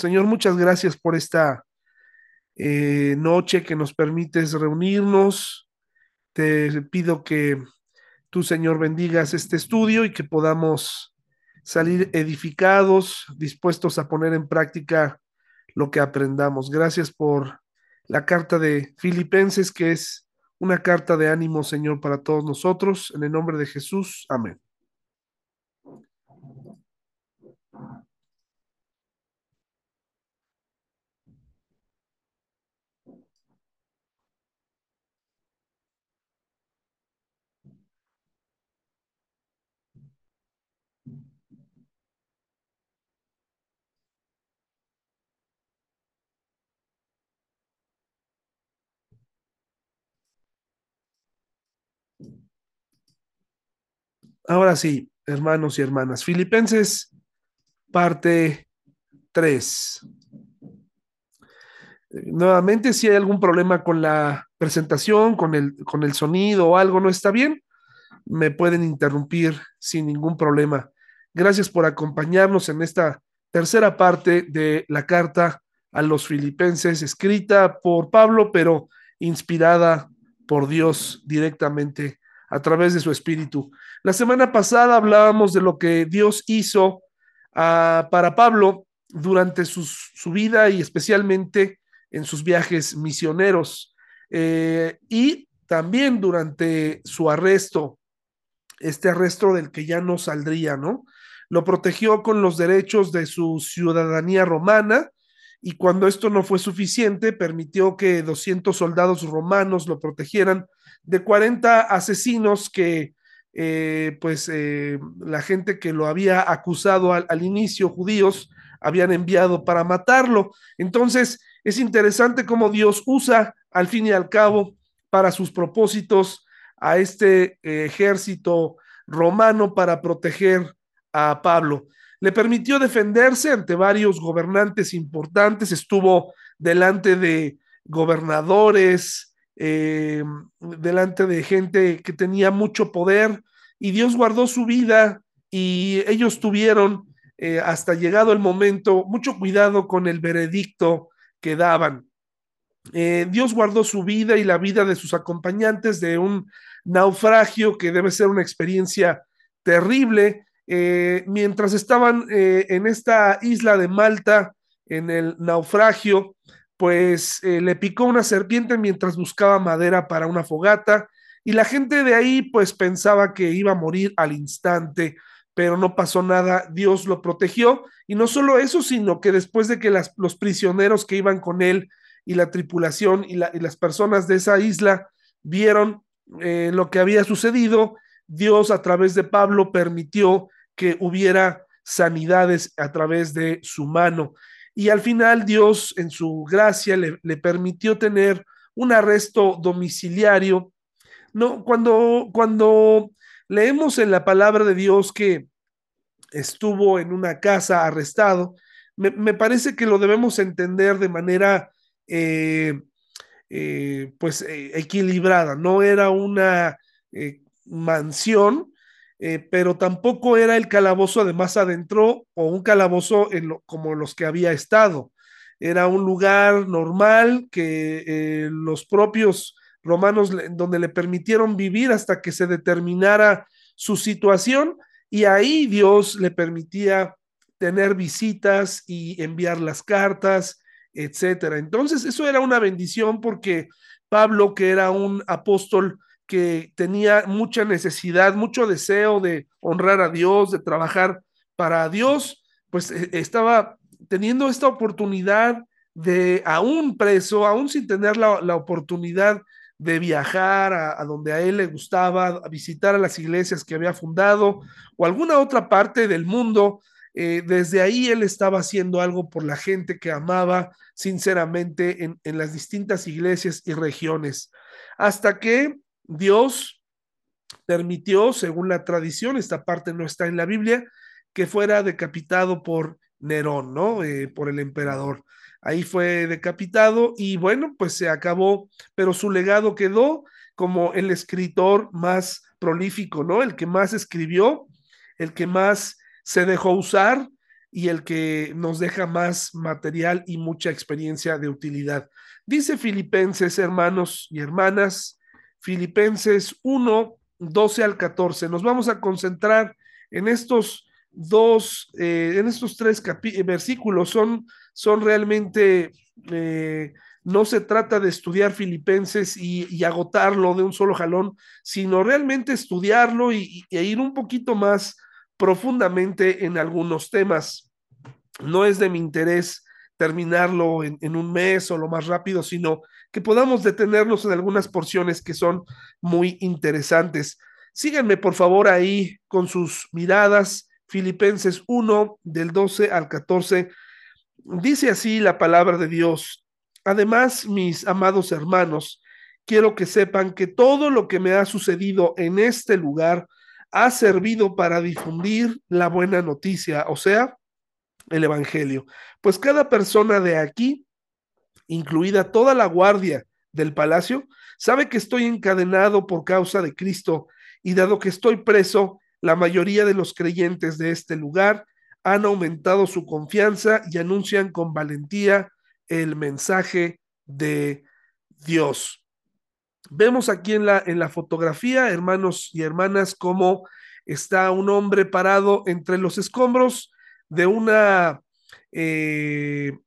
Señor, muchas gracias por esta eh, noche que nos permites reunirnos. Te pido que tú, Señor, bendigas este estudio y que podamos salir edificados, dispuestos a poner en práctica lo que aprendamos. Gracias por la carta de Filipenses, que es una carta de ánimo, Señor, para todos nosotros. En el nombre de Jesús. Amén. Ahora sí, hermanos y hermanas, Filipenses, parte 3. Nuevamente, si hay algún problema con la presentación, con el, con el sonido o algo no está bien, me pueden interrumpir sin ningún problema. Gracias por acompañarnos en esta tercera parte de la carta a los filipenses, escrita por Pablo, pero inspirada por Dios directamente a través de su espíritu. La semana pasada hablábamos de lo que Dios hizo uh, para Pablo durante su vida y especialmente en sus viajes misioneros eh, y también durante su arresto, este arresto del que ya no saldría, ¿no? Lo protegió con los derechos de su ciudadanía romana y cuando esto no fue suficiente, permitió que 200 soldados romanos lo protegieran de 40 asesinos que eh, pues eh, la gente que lo había acusado al, inicio, judíos, habían enviado para matarlo. Entonces, es interesante cómo Dios usa al fin y al cabo para sus propósitos a este eh, ejército romano para proteger a Pablo. Le permitió defenderse ante varios gobernantes importantes, estuvo delante de gobernadores, eh, delante de gente que tenía mucho poder y Dios guardó su vida y ellos tuvieron eh, hasta llegado el momento mucho cuidado con el veredicto que daban. Eh, Dios guardó su vida y la vida de sus acompañantes de un naufragio que debe ser una experiencia terrible. Mientras estaban en esta isla de Malta, en el naufragio, pues eh, le picó una serpiente mientras buscaba madera para una fogata y la gente de ahí pues pensaba que iba a morir al instante, pero no pasó nada, Dios lo protegió y no solo eso, sino que después de que los prisioneros que iban con él y la tripulación y, la, y las personas de esa isla vieron eh, lo que había sucedido, Dios a través de Pablo permitió que hubiera sanidades a través de su mano y al final Dios en su gracia le, le permitió tener un arresto domiciliario. No, cuando, cuando leemos en la palabra de Dios que estuvo en una casa arrestado, me, me parece que lo debemos entender de manera eh, eh, pues eh, equilibrada. No era una mansión, eh, pero tampoco era el calabozo de más adentro o un calabozo en lo, como los que había estado. Era un lugar normal que eh, los propios romanos donde le permitieron vivir hasta que se determinara su situación y ahí Dios le permitía tener visitas y enviar las cartas, etcétera. Entonces, eso era una bendición porque Pablo, que era un apóstol que tenía mucha necesidad, mucho deseo de honrar a Dios, de trabajar para Dios, pues eh, estaba teniendo esta oportunidad de, aún preso, aún sin tener la, la oportunidad de viajar a, donde a él le gustaba, a visitar a las iglesias que había fundado o alguna otra parte del mundo, eh, desde ahí él estaba haciendo algo por la gente que amaba sinceramente en, en las distintas iglesias y regiones. Hasta que Dios permitió, según la tradición, esta parte no está en la Biblia, que fuera decapitado por Nerón, ¿no? Eh, por el emperador. Ahí fue decapitado y bueno, pues se acabó, pero su legado quedó como el escritor más prolífico, ¿no? El que más escribió, el que más se dejó usar, y el que nos deja más material y mucha experiencia de utilidad. Dice Filipenses, hermanos y hermanas, Filipenses 1, 12 al 14. Nos vamos a concentrar en estos dos, eh, en estos tres versículos. Son, son realmente, eh, no se trata de estudiar Filipenses y, agotarlo de un solo jalón, sino realmente estudiarlo y, e ir un poquito más profundamente en algunos temas. No es de mi interés terminarlo en, un mes o lo más rápido, sino que podamos detenernos en algunas porciones que son muy interesantes. Síganme por favor ahí con sus miradas. Filipenses 1 del 12 al 14. Dice así la palabra de Dios. Además, mis amados hermanos, quiero que sepan que todo lo que me ha sucedido en este lugar ha servido para difundir la buena noticia, o sea, el Evangelio. Pues cada persona de aquí, incluida toda la guardia del palacio, sabe que estoy encadenado por causa de Cristo y dado que estoy preso, la mayoría de los creyentes de este lugar han aumentado su confianza y anuncian con valentía el mensaje de Dios. Vemos aquí en la, en la fotografía, hermanos y hermanas, cómo está un hombre parado entre los escombros de una eh,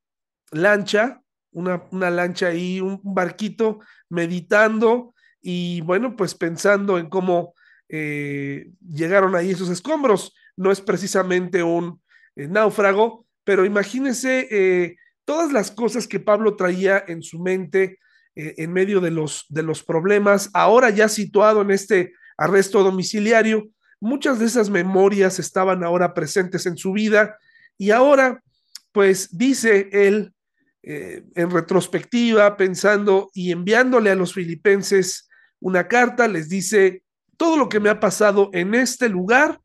lancha, una, una lancha ahí, un barquito, meditando y bueno, pues pensando en cómo eh, llegaron ahí esos escombros. No es precisamente un eh, náufrago, pero imagínense todas las cosas que Pablo traía en su mente en medio de los, de los problemas, ahora ya situado en este arresto domiciliario, muchas de esas memorias estaban ahora presentes en su vida y ahora, pues dice él en retrospectiva, pensando y enviándole a los filipenses una carta, les dice, todo lo que me ha pasado en este lugar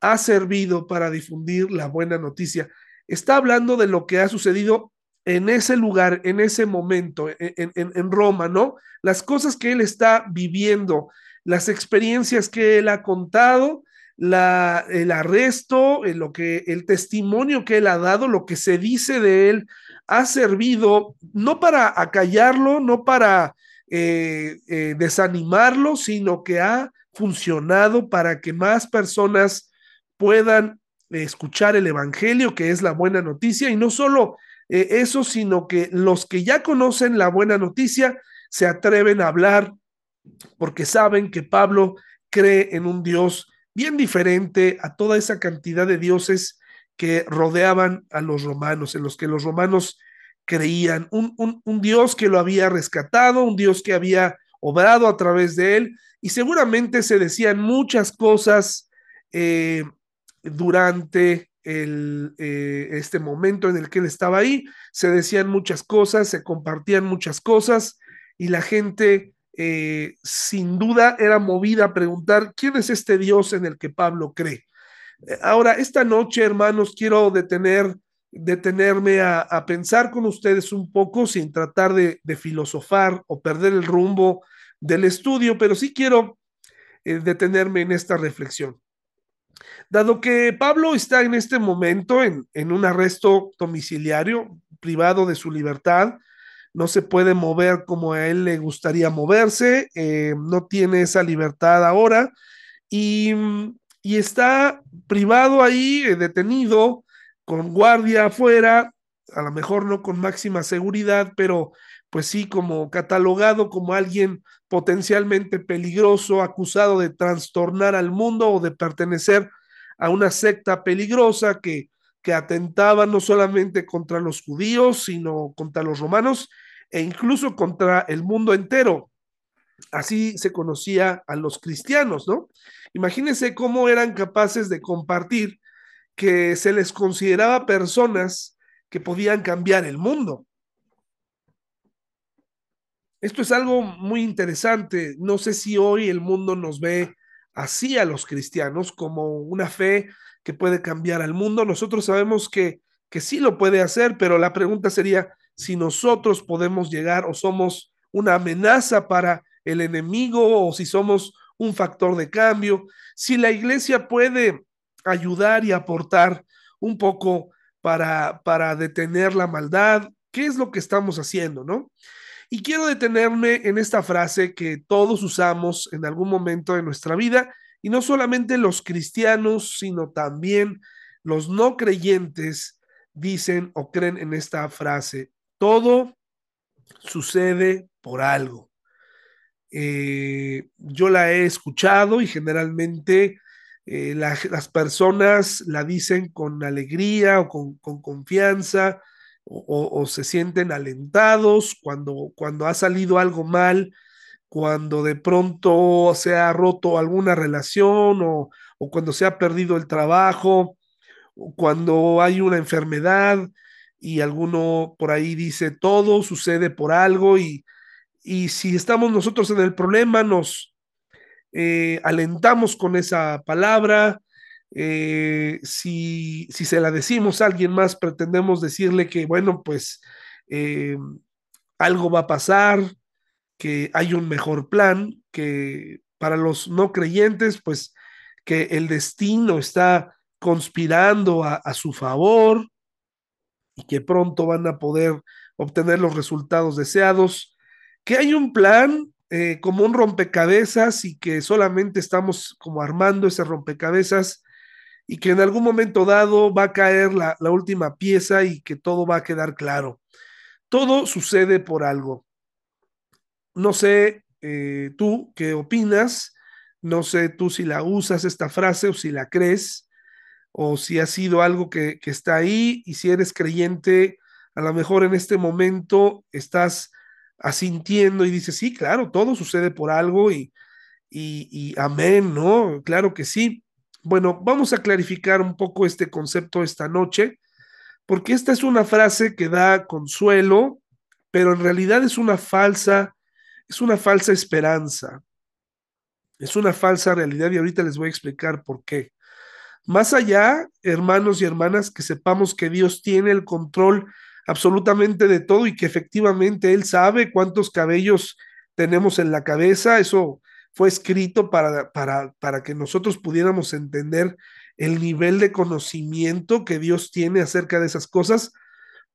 ha servido para difundir la buena noticia. Está hablando de lo que ha sucedido en ese lugar, en ese momento, en, Roma, ¿no? Las cosas que él está viviendo, las experiencias que él ha contado, la, el arresto, lo que, el testimonio que él ha dado, lo que se dice de él, ha servido no para acallarlo, no para eh, eh, desanimarlo, sino que ha funcionado para que más personas puedan escuchar el Evangelio, que es la buena noticia, y no solo eh, eso, sino que los que ya conocen la buena noticia se atreven a hablar porque saben que Pablo cree en un Dios bien diferente a toda esa cantidad de dioses que rodeaban a los romanos, en los que los romanos creían, un, un, Dios que lo había rescatado, un Dios que había obrado a través de él, y seguramente se decían muchas cosas eh, durante el, eh, este momento en el que él estaba ahí, se decían muchas cosas, se compartían muchas cosas, y la gente eh, sin duda era movida a preguntar, ¿quién es este Dios en el que Pablo cree? Ahora, esta noche, hermanos, quiero detener detenerme a, pensar con ustedes un poco sin tratar de, filosofar o perder el rumbo del estudio, pero sí quiero eh, detenerme en esta reflexión. Dado que Pablo está en este momento en, un arresto domiciliario, privado de su libertad, no se puede mover como a él le gustaría moverse, eh, no tiene esa libertad ahora y, y está privado ahí, eh, detenido, con guardia afuera, a lo mejor no con máxima seguridad, pero pues sí como catalogado como alguien potencialmente peligroso, acusado de trastornar al mundo o de pertenecer a una secta peligrosa que, que atentaba no solamente contra los judíos, sino contra los romanos e incluso contra el mundo entero. Así se conocía a los cristianos, ¿no? Imagínense cómo eran capaces de compartir que se les consideraba personas que podían cambiar el mundo. Esto es algo muy interesante. No sé si hoy el mundo nos ve así a los cristianos como una fe que puede cambiar al mundo. Nosotros sabemos que, que sí lo puede hacer, pero la pregunta sería si nosotros podemos llegar o somos una amenaza para el enemigo o si somos un factor de cambio. Si la iglesia puede ayudar y aportar un poco para, para detener la maldad. ¿Qué es lo que estamos haciendo, no? Y quiero detenerme en esta frase que todos usamos en algún momento de nuestra vida, y no solamente los cristianos, sino también los no creyentes dicen o creen en esta frase. Todo sucede por algo. Eh, yo la he escuchado y generalmente eh, las personas la dicen con alegría o con, confianza o, se sienten alentados cuando, cuando ha salido algo mal, cuando de pronto se ha roto alguna relación o, o cuando se ha perdido el trabajo, o cuando hay una enfermedad y alguno por ahí dice todo sucede por algo y, y si estamos nosotros en el problema nos eh, alentamos con esa palabra, eh, si, si, se la decimos a alguien más, pretendemos decirle que, bueno, pues eh, algo va a pasar, que hay un mejor plan, que para los no creyentes, pues que el destino está conspirando a, a su favor y que pronto van a poder obtener los resultados deseados, que hay un plan eh, como un rompecabezas y que solamente estamos como armando ese rompecabezas y que en algún momento dado va a caer la, última pieza y que todo va a quedar claro. Todo sucede por algo. No sé eh, tú qué opinas, no sé tú si la usas esta frase o si la crees o si ha sido algo que, que está ahí y si eres creyente, a lo mejor en este momento estás asintiendo y dice, sí, claro, todo sucede por algo y, y, amén, ¿no? Claro que sí. Bueno, vamos a clarificar un poco este concepto esta noche, porque esta es una frase que da consuelo, pero en realidad es una falsa, es una falsa esperanza. Es una falsa realidad y ahorita les voy a explicar por qué. Más allá, hermanos y hermanas, que sepamos que Dios tiene el control absolutamente de todo y que efectivamente él sabe cuántos cabellos tenemos en la cabeza. Eso fue escrito para, para, para que nosotros pudiéramos entender el nivel de conocimiento que Dios tiene acerca de esas cosas,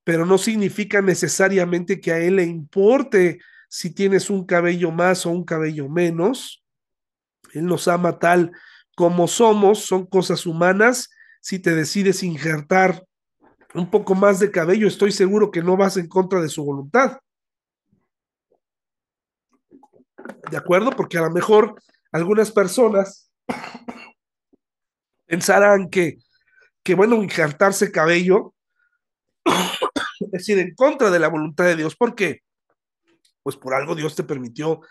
pero no significa necesariamente que a Él le importe si tienes un cabello más o un cabello menos. Él nos ama tal como somos, son cosas humanas. Si te decides injertar un poco más de cabello, estoy seguro que no vas en contra de su voluntad. ¿De acuerdo? Porque a lo mejor algunas personas pensarán que, que bueno, injertarse cabello es ir en contra de la voluntad de Dios. ¿Por qué? Pues por algo Dios te permitió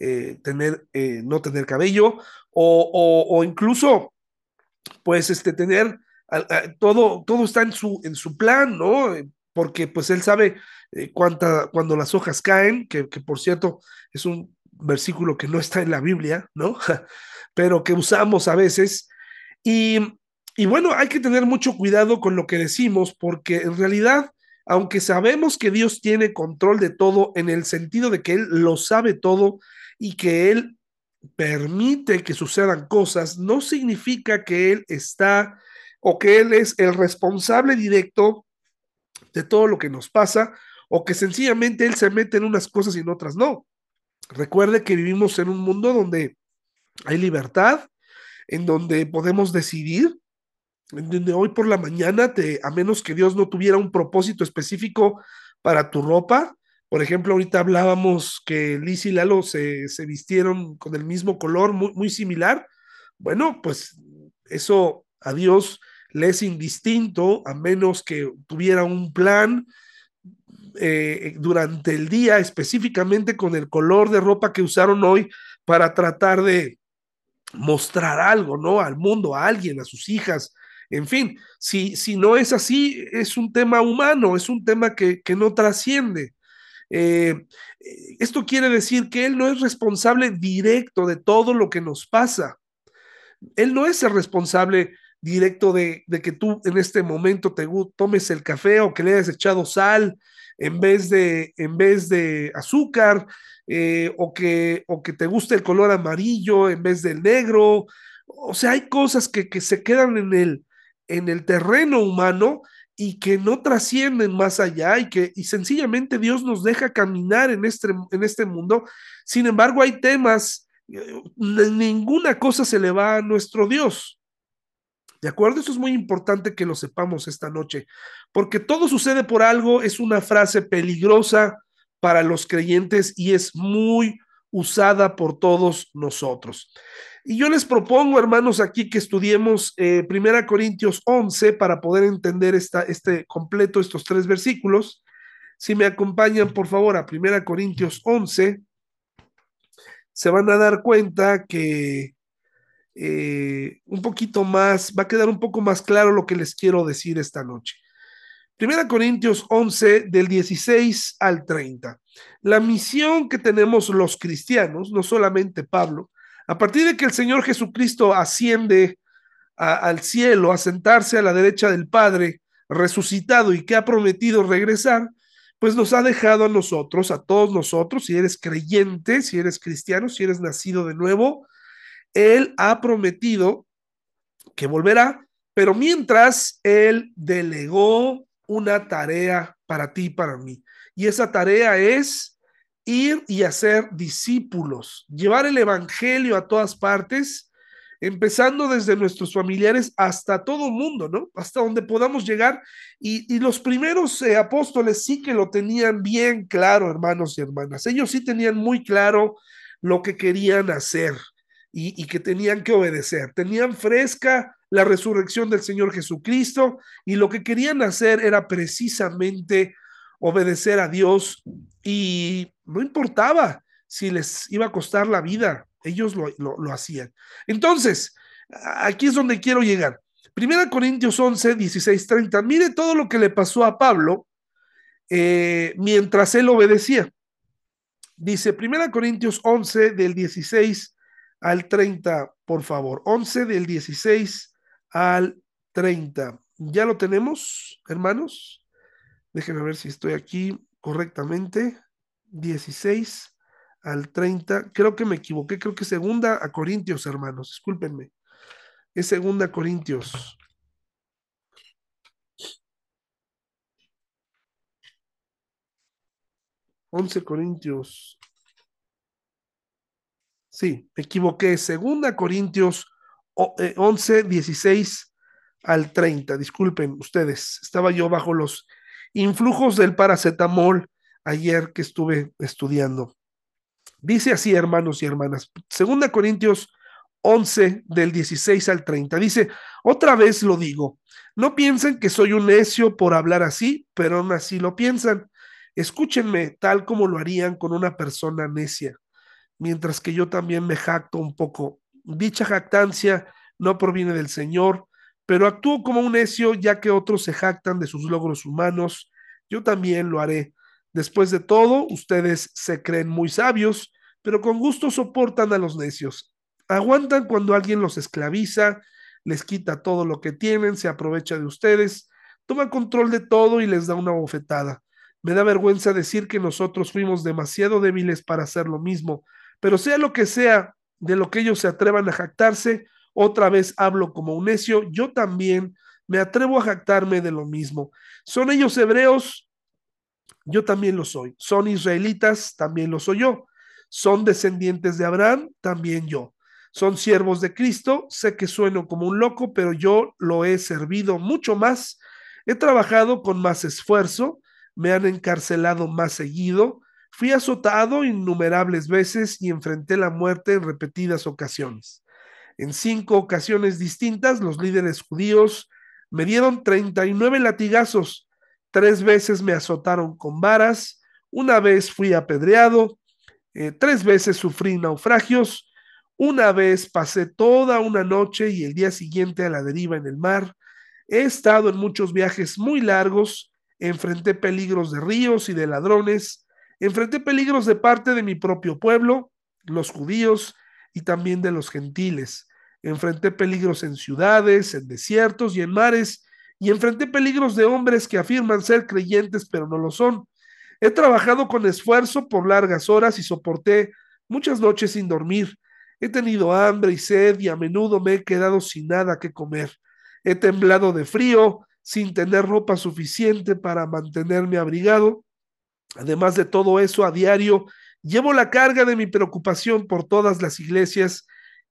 eh, tener, eh, no tener cabello o, incluso, pues, este, tener todo, todo está en su, en su plan, ¿no? Porque pues él sabe eh, cuánta, cuando las hojas caen, que, por cierto es un versículo que no está en la Biblia, ¿no? Pero que usamos a veces. Y, y bueno, hay que tener mucho cuidado con lo que decimos, porque en realidad, aunque sabemos que Dios tiene control de todo, en el sentido de que Él lo sabe todo y que Él permite que sucedan cosas, no significa que Él está o que Él es el responsable directo de todo lo que nos pasa, o que sencillamente Él se mete en unas cosas y en otras no. Recuerde que vivimos en un mundo donde hay libertad, en donde podemos decidir, donde hoy por la mañana, a menos que Dios no tuviera un propósito específico para tu ropa, por ejemplo, ahorita hablábamos que Liz y Lalo se, vistieron con el mismo color, muy, muy similar. Bueno, pues eso a Dios le es indistinto a menos que tuviera un plan eh, durante el día, específicamente con el color de ropa que usaron hoy para tratar de mostrar algo, ¿no? Al mundo, a alguien, a sus hijas. En fin, si, si no es así, es un tema humano, es un tema que, que no trasciende. Eh, esto quiere decir que él no es responsable directo de todo lo que nos pasa. Él no es el responsable directo de, que tú en este momento te tomes el café o que le hayas echado sal en vez de, en vez de azúcar, eh, o, que, o que te guste el color amarillo en vez del negro. O sea, hay cosas que, que se quedan en el, en el terreno humano y que no trascienden más allá y que y sencillamente Dios nos deja caminar en este, en este mundo. Sin embargo, hay temas, eh, ninguna cosa se le va a nuestro Dios. ¿De acuerdo? Eso es muy importante que lo sepamos esta noche, porque todo sucede por algo, es una frase peligrosa para los creyentes y es muy usada por todos nosotros. Y yo les propongo, hermanos, aquí que estudiemos eh, Primera Corintios 11 para poder entender esta, este completo, estos tres versículos. Si me acompañan, por favor, a Primera Corintios 11, se van a dar cuenta que eh, un poquito más, va a quedar un poco más claro lo que les quiero decir esta noche. Primera Corintios 11, del 16 al 30. La misión que tenemos los cristianos, no solamente Pablo, a partir de que el Señor Jesucristo asciende al cielo, a sentarse a la derecha del Padre, resucitado y que ha prometido regresar, pues nos ha dejado a nosotros, a todos nosotros, si eres creyente, si eres cristiano, si eres nacido de nuevo, Él ha prometido que volverá, pero mientras Él delegó una tarea para ti y para mí. Y esa tarea es ir y hacer discípulos, llevar el Evangelio a todas partes, empezando desde nuestros familiares hasta todo mundo, ¿no? Hasta donde podamos llegar. Y, los primeros eh, apóstoles sí que lo tenían bien claro, hermanos y hermanas. Ellos sí tenían muy claro lo que querían hacer y que tenían que obedecer. Tenían fresca la resurrección del Señor Jesucristo y lo que querían hacer era precisamente obedecer a Dios y no importaba si les iba a costar la vida, ellos lo, hacían. Entonces, aquí es donde quiero llegar. Primera Corintios 11, 16, 30. Mire todo lo que le pasó a Pablo eh, mientras él obedecía. Dice Primera Corintios 11 del 16 al 30, por favor. 11 del 16 al 30. ¿Ya lo tenemos, hermanos? Déjenme ver si estoy aquí correctamente. 16 al 30. Creo que me equivoqué. Creo que segunda a Corintios, hermanos. Discúlpenme. Es segunda a Corintios. Once Corintios. Sí, me equivoqué. Segunda Corintios 11, 16 eh, al 30. Disculpen ustedes. Estaba yo bajo los influjos del paracetamol ayer que estuve estudiando. Dice así, hermanos y hermanas, segunda Corintios 11 del 16 al 30. Dice, otra vez lo digo, no piensen que soy un necio por hablar así, pero aún así lo piensan. Escúchenme tal como lo harían con una persona necia, mientras que yo también me jacto un poco. Dicha jactancia no proviene del Señor, pero actúo como un necio ya que otros se jactan de sus logros humanos. Yo también lo haré. Después de todo, ustedes se creen muy sabios, pero con gusto soportan a los necios. Aguantan cuando alguien los esclaviza, les quita todo lo que tienen, se aprovecha de ustedes, toma control de todo y les da una bofetada. Me da vergüenza decir que nosotros fuimos demasiado débiles para hacer lo mismo, pero sea lo que sea de lo que ellos se atrevan a jactarse, otra vez hablo como un necio, yo también me atrevo a jactarme de lo mismo. ¿Son ellos hebreos? Yo también lo soy. Son israelitas, también lo soy yo. Son descendientes de Abraham, también yo. Son siervos de Cristo, sé que sueno como un loco, pero yo lo he servido mucho más. He trabajado con más esfuerzo, me han encarcelado más seguido, fui azotado innumerables veces y enfrenté la muerte en repetidas ocasiones. En cinco ocasiones distintas, los líderes judíos me dieron 39 latigazos Tres veces me azotaron con varas, una vez fui apedreado, eh, tres veces sufrí naufragios, una vez pasé toda una noche y el día siguiente a la deriva en el mar. He estado en muchos viajes muy largos, enfrenté peligros de ríos y de ladrones, enfrenté peligros de parte de mi propio pueblo, los judíos, y también de los gentiles. Enfrenté peligros en ciudades, en desiertos y en mares, y enfrenté peligros de hombres que afirman ser creyentes pero no lo son. He trabajado con esfuerzo por largas horas y soporté muchas noches sin dormir. He tenido hambre y sed y a menudo me he quedado sin nada que comer. He temblado de frío, sin tener ropa suficiente para mantenerme abrigado. Además de todo eso, a diario llevo la carga de mi preocupación por todas las iglesias.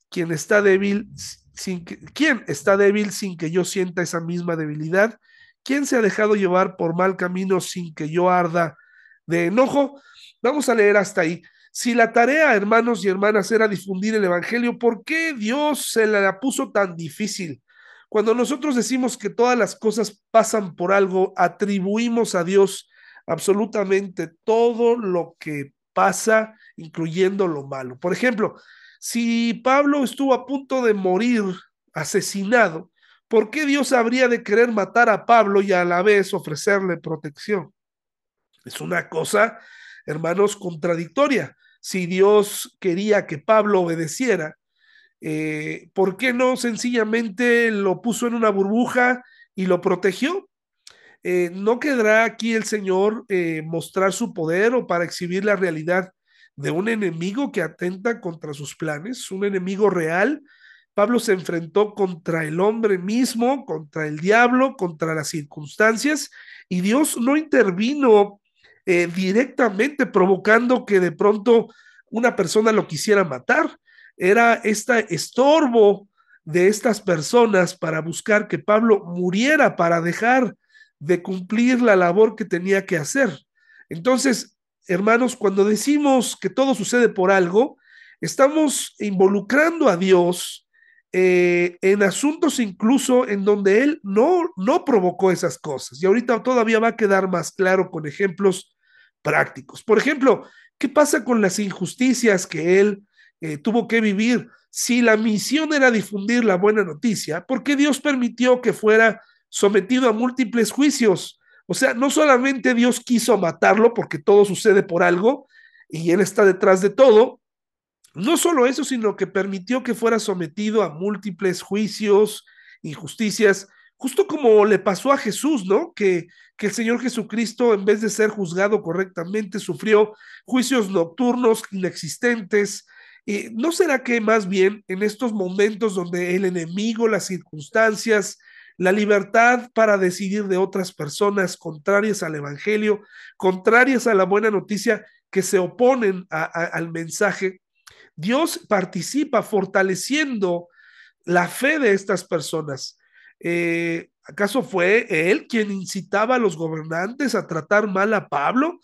Quien está débil sin que, ¿quién está débil sin que yo sienta esa misma debilidad? ¿Quién se ha dejado llevar por mal camino sin que yo arda de enojo? Vamos a leer hasta ahí. Si la tarea, hermanos y hermanas, era difundir el Evangelio, ¿por qué Dios se la puso tan difícil? Cuando nosotros decimos que todas las cosas pasan por algo, atribuimos a Dios absolutamente todo lo que pasa, incluyendo lo malo. Por ejemplo, si Pablo estuvo a punto de morir asesinado, ¿por qué Dios habría de querer matar a Pablo y a la vez ofrecerle protección? Es una cosa, hermanos, contradictoria. Si Dios quería que Pablo obedeciera, eh, ¿por qué no sencillamente lo puso en una burbuja y lo protegió? Eh, ¿No quedará aquí el Señor eh, mostrar su poder o para exhibir la realidad de un enemigo que atenta contra sus planes, un enemigo real. Pablo se enfrentó contra el hombre mismo, contra el diablo, contra las circunstancias, y Dios no intervino eh, directamente provocando que de pronto una persona lo quisiera matar. Era este estorbo de estas personas para buscar que Pablo muriera, para dejar de cumplir la labor que tenía que hacer. Entonces, hermanos, cuando decimos que todo sucede por algo, estamos involucrando a Dios eh, en asuntos incluso en donde Él no, no provocó esas cosas. Y ahorita todavía va a quedar más claro con ejemplos prácticos. Por ejemplo, ¿qué pasa con las injusticias que Él eh, tuvo que vivir? Si la misión era difundir la buena noticia, ¿por qué Dios permitió que fuera sometido a múltiples juicios? O sea, no solamente Dios quiso matarlo porque todo sucede por algo y Él está detrás de todo, no solo eso, sino que permitió que fuera sometido a múltiples juicios, injusticias, justo como le pasó a Jesús, ¿no? Que, que el Señor Jesucristo, en vez de ser juzgado correctamente, sufrió juicios nocturnos inexistentes. ¿No será que más bien en estos momentos donde el enemigo, las circunstancias, la libertad para decidir de otras personas contrarias al Evangelio, contrarias a la buena noticia, que se oponen al mensaje. Dios participa fortaleciendo la fe de estas personas. Eh, ¿Acaso fue él quien incitaba a los gobernantes a tratar mal a Pablo?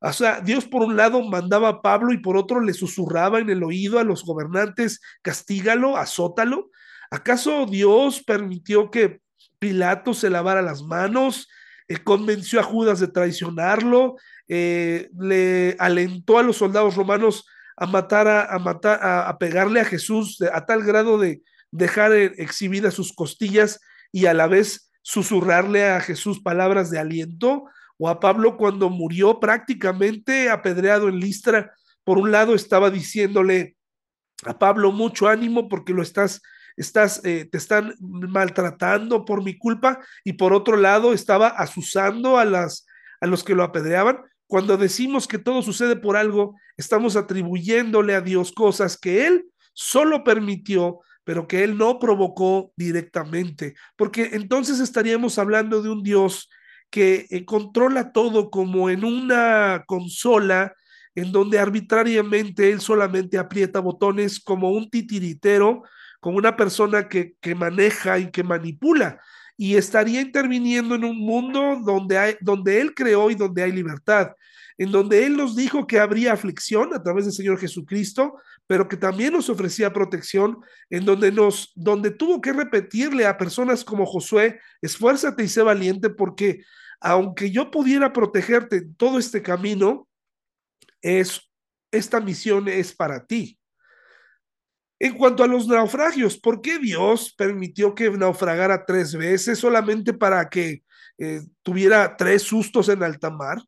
O sea, Dios por un lado mandaba a Pablo y por otro le susurraba en el oído a los gobernantes, castígalo, azótalo. ¿Acaso Dios permitió que Pilato se lavara las manos, eh, convenció a Judas de traicionarlo, eh, le alentó a los soldados romanos a matar, a, matar, a, pegarle a Jesús a tal grado de dejar eh, exhibidas sus costillas y a la vez susurrarle a Jesús palabras de aliento, o a Pablo cuando murió prácticamente apedreado en Listra, por un lado estaba diciéndole a Pablo mucho ánimo porque lo estás estás, eh, te están maltratando por mi culpa y por otro lado estaba asusando a, las, a los que lo apedreaban. Cuando decimos que todo sucede por algo, estamos atribuyéndole a Dios cosas que Él solo permitió, pero que Él no provocó directamente, porque entonces estaríamos hablando de un Dios que eh, controla todo como en una consola en donde arbitrariamente Él solamente aprieta botones como un titiritero como una persona que, que maneja y que manipula y estaría interviniendo en un mundo donde, donde Él creó y donde hay libertad, en donde Él nos dijo que habría aflicción a través del Señor Jesucristo, pero que también nos ofrecía protección, en donde, nos, donde tuvo que repetirle a personas como Josué, esfuérzate y sé valiente, porque aunque yo pudiera protegerte en todo este camino, es, esta misión es para ti. En cuanto a los naufragios, ¿por qué Dios permitió que naufragara tres veces solamente para que eh, tuviera tres sustos en alta mar?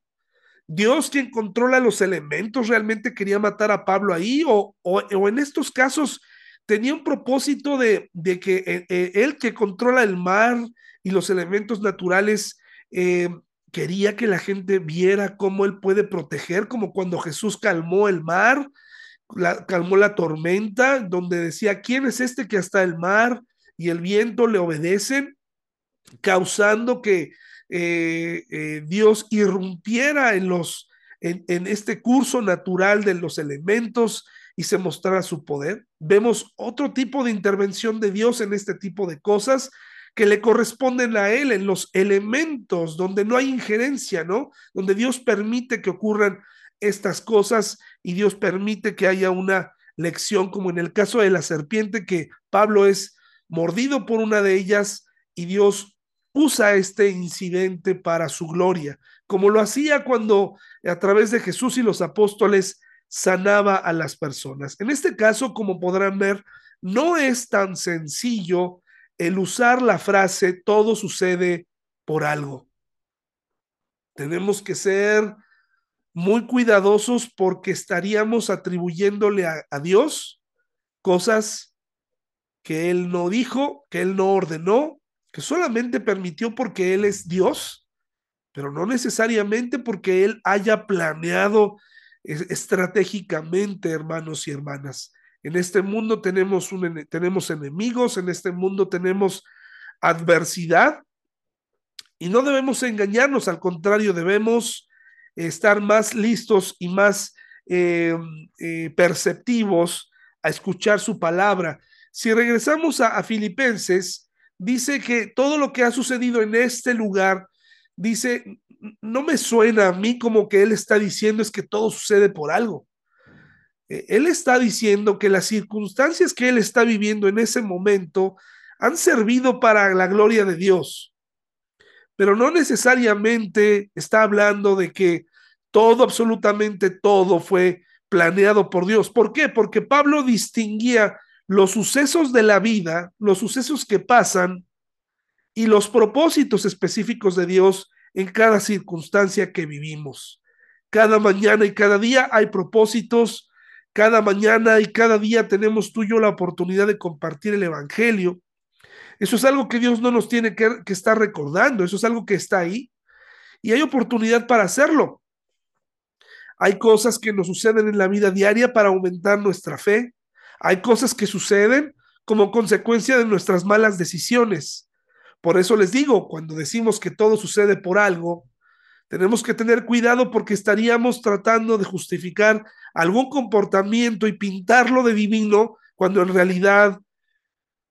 Dios quien controla los elementos realmente quería matar a Pablo ahí o, en estos casos tenía un propósito de, que eh, eh, él que controla el mar y los elementos naturales quería que la gente viera cómo él puede proteger, como cuando Jesús calmó el mar calmó la tormenta, donde decía, ¿quién es este que hasta el mar y el viento le obedecen? causando que eh, eh, Dios irrumpiera en, los, en, en este curso natural de los elementos y se mostrara su poder. Vemos otro tipo de intervención de Dios en este tipo de cosas que le corresponden a Él, en los elementos donde no hay injerencia, ¿no? Donde Dios permite que ocurran estas cosas y Dios permite que haya una lección, como en el caso de la serpiente, que Pablo es mordido por una de ellas y Dios usa este incidente para su gloria, como lo hacía cuando a través de Jesús y los apóstoles sanaba a las personas. En este caso, como podrán ver, no es tan sencillo el usar la frase todo sucede por algo. Tenemos que ser muy cuidadosos porque estaríamos atribuyéndole a, Dios cosas que Él no dijo, que Él no ordenó, que solamente permitió porque Él es Dios, pero no necesariamente porque Él haya planeado estratégicamente, hermanos y hermanas. En este mundo tenemos, un, tenemos enemigos, en este mundo tenemos adversidad y no debemos engañarnos, al contrario, debemos estar más listos y más eh, eh, perceptivos a escuchar su palabra. Si regresamos a, Filipenses, dice que todo lo que ha sucedido en este lugar, dice, no me suena a mí como que él está diciendo es que todo sucede por algo. Eh, él está diciendo que las circunstancias que él está viviendo en ese momento han servido para la gloria de Dios, pero no necesariamente está hablando de que todo, absolutamente todo fue planeado por Dios. ¿Por qué? Porque Pablo distinguía los sucesos de la vida, los sucesos que pasan y los propósitos específicos de Dios en cada circunstancia que vivimos. Cada mañana y cada día hay propósitos, cada mañana y cada día tenemos tú y yo la oportunidad de compartir el Evangelio. Eso es algo que Dios no nos tiene que, que estar recordando, eso es algo que está ahí y hay oportunidad para hacerlo. Hay cosas que nos suceden en la vida diaria para aumentar nuestra fe. Hay cosas que suceden como consecuencia de nuestras malas decisiones. Por eso les digo, cuando decimos que todo sucede por algo, tenemos que tener cuidado porque estaríamos tratando de justificar algún comportamiento y pintarlo de divino cuando en realidad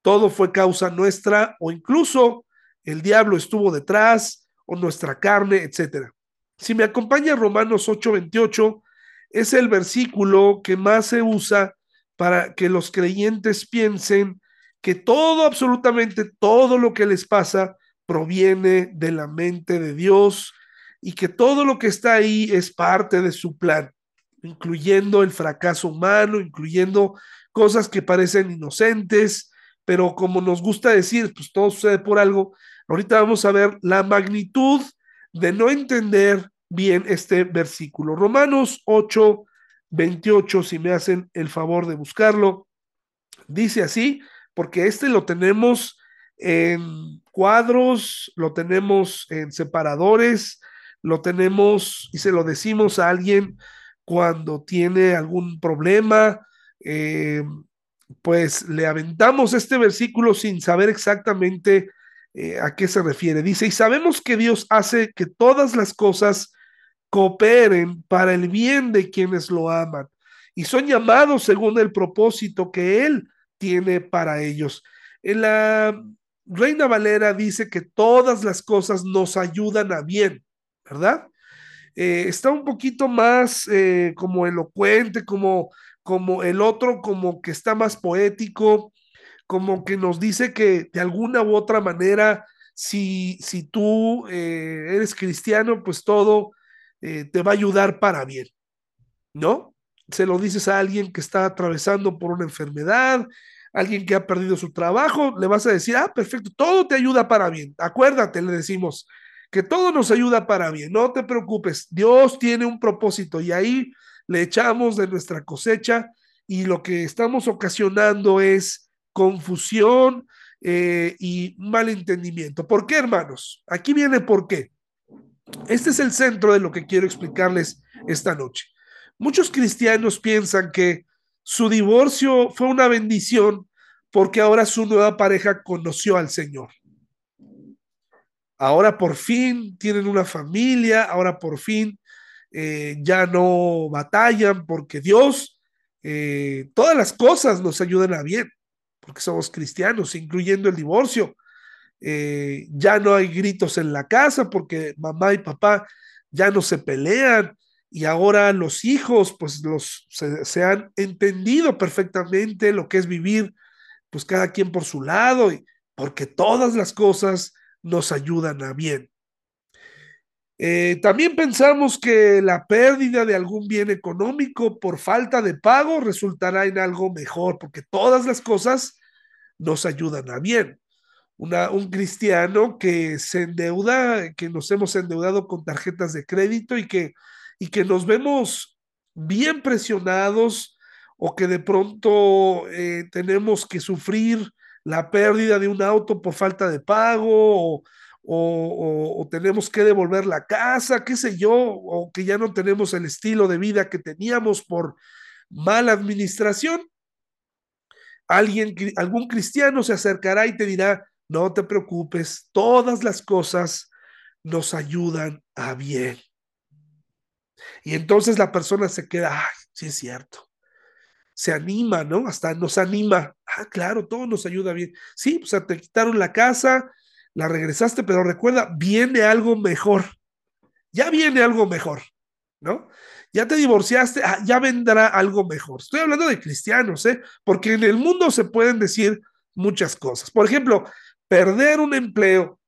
todo fue causa nuestra o incluso el diablo estuvo detrás o nuestra carne, etcétera. Si me acompaña Romanos 8:28, es el versículo que más se usa para que los creyentes piensen que todo, absolutamente todo lo que les pasa proviene de la mente de Dios y que todo lo que está ahí es parte de su plan, incluyendo el fracaso humano, incluyendo cosas que parecen inocentes, pero como nos gusta decir, pues todo sucede por algo. Ahorita vamos a ver la magnitud de no entender bien este versículo. Romanos 8, 28, si me hacen el favor de buscarlo, dice así, porque este lo tenemos en cuadros, lo tenemos en separadores, lo tenemos y se lo decimos a alguien cuando tiene algún problema, eh, pues le aventamos este versículo sin saber exactamente eh, a qué se refiere. Dice, y sabemos que Dios hace que todas las cosas cooperen para el bien de quienes lo aman y son llamados según el propósito que Él tiene para ellos. En la Reina Valera dice que todas las cosas nos ayudan a bien, ¿verdad? Eh, está un poquito más eh, como elocuente, como, como el otro, como que está más poético, como que nos dice que de alguna u otra manera, si, si tú eh, eres cristiano, pues todo te va a ayudar para bien, ¿no? se lo dices a alguien que está atravesando por una enfermedad, alguien que ha perdido su trabajo, le vas a decir, ah, perfecto, todo te ayuda para bien. Acuérdate, le decimos, que todo nos ayuda para bien, no te preocupes, Dios tiene un propósito y ahí le echamos de nuestra cosecha y lo que estamos ocasionando es confusión eh, y malentendimiento. ¿Por qué, hermanos? Aquí viene por qué. Este es el centro de lo que quiero explicarles esta noche. Muchos cristianos piensan que su divorcio fue una bendición porque ahora su nueva pareja conoció al Señor. ahora por fin tienen una familia, ahora por fin eh, ya no batallan porque Dios, eh, todas las cosas nos ayudan a bien, porque somos cristianos, incluyendo el divorcio. Eh, ya no hay gritos en la casa porque mamá y papá ya no se pelean y ahora los hijos pues los se, han entendido perfectamente lo que es vivir pues cada quien por su lado y porque todas las cosas nos ayudan a bien. Eh, también pensamos que la pérdida de algún bien económico por falta de pago resultará en algo mejor, porque todas las cosas nos ayudan a bien. Un cristiano que se endeuda, que nos hemos endeudado con tarjetas de crédito y que, y que nos vemos bien presionados o que de pronto eh, tenemos que sufrir la pérdida de un auto por falta de pago o, o, tenemos que devolver la casa, qué sé yo, o que ya no tenemos el estilo de vida que teníamos por mala administración, alguien, algún cristiano se acercará y te dirá, no te preocupes, todas las cosas nos ayudan a bien. Y entonces la persona se queda, ay, sí es cierto. Se anima, ¿no? Hasta nos anima. Ah, claro, todo nos ayuda bien. Sí, pues te quitaron la casa, la regresaste, pero recuerda, viene algo mejor. Ya viene algo mejor, ¿no? Ya te divorciaste, ah, ya vendrá algo mejor. Estoy hablando de cristianos, ¿eh? Porque en el mundo se pueden decir muchas cosas. Por ejemplo, perder un empleo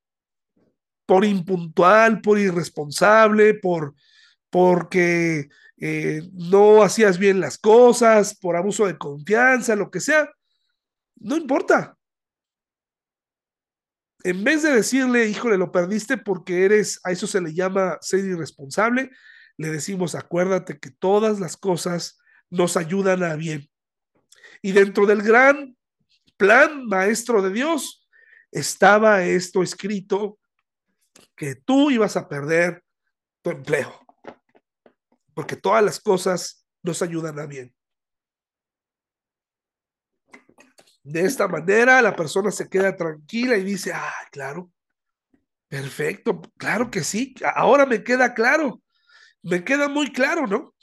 por impuntual, por irresponsable, por porque eh, no hacías bien las cosas, por abuso de confianza, lo que sea, no importa en vez de decirle, híjole, lo perdiste porque eres, a eso se le llama ser irresponsable, le decimos, acuérdate que todas las cosas nos ayudan a bien. Y dentro del gran plan maestro de Dios estaba esto escrito, que tú ibas a perder tu empleo, porque todas las cosas nos ayudan a bien. De esta manera la persona se queda tranquila y dice, ah, claro, perfecto, claro que sí, ahora me queda claro, me queda muy claro, ¿no?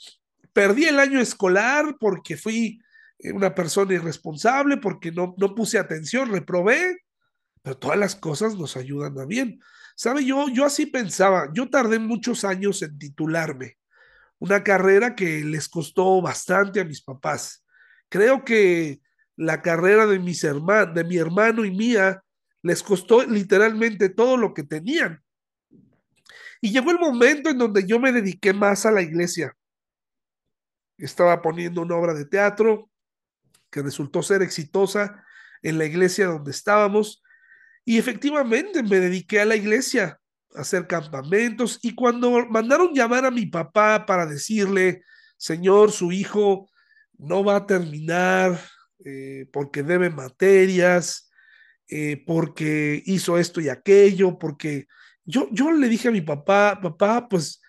Perdí el año escolar porque fui eh, una persona irresponsable, porque no, no puse atención, reprobé, pero todas las cosas nos ayudan a bien. ¿Sabe? Yo, yo así pensaba, yo tardé muchos años en titularme, una carrera que les costó bastante a mis papás. Creo que la carrera de mis hermanos, de mi hermano y mía, les costó literalmente todo lo que tenían. Y llegó el momento en donde yo me dediqué más a la iglesia. Estaba poniendo una obra de teatro que resultó ser exitosa en la iglesia donde estábamos. Y efectivamente me dediqué a la iglesia, a hacer campamentos. Y cuando mandaron llamar a mi papá para decirle, Señor, su hijo no va a terminar eh, porque debe materias, eh, porque hizo esto y aquello, porque yo, yo le dije a mi papá, papá, pues